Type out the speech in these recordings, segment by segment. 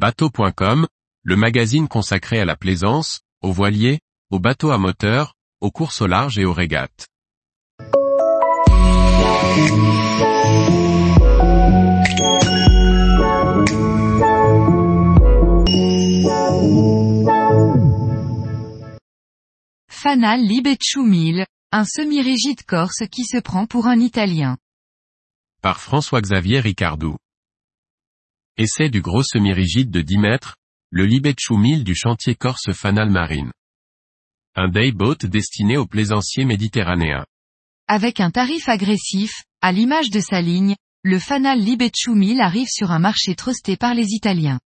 Bateau.com, le magazine consacré à la plaisance, aux voiliers, aux bateaux à moteur, aux courses au large et aux régates. Fanal Libecciu 1000, un semi-rigide corse qui se prend pour un Italien. Par François-Xavier Ricardou. Essai du gros semi-rigide de 10 mètres, le 1000 du chantier corse Fanal Marine. Un dayboat destiné aux plaisanciers méditerranéens. Avec un tarif agressif, à l'image de sa ligne, le Fanal 1000 arrive sur un marché trusté par les Italiens.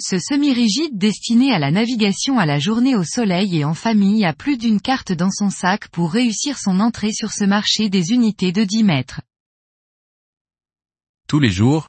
Ce semi-rigide destiné à la navigation à la journée au soleil et en famille a plus d'une carte dans son sac pour réussir son entrée sur ce marché des unités de 10 mètres. Tous les jours,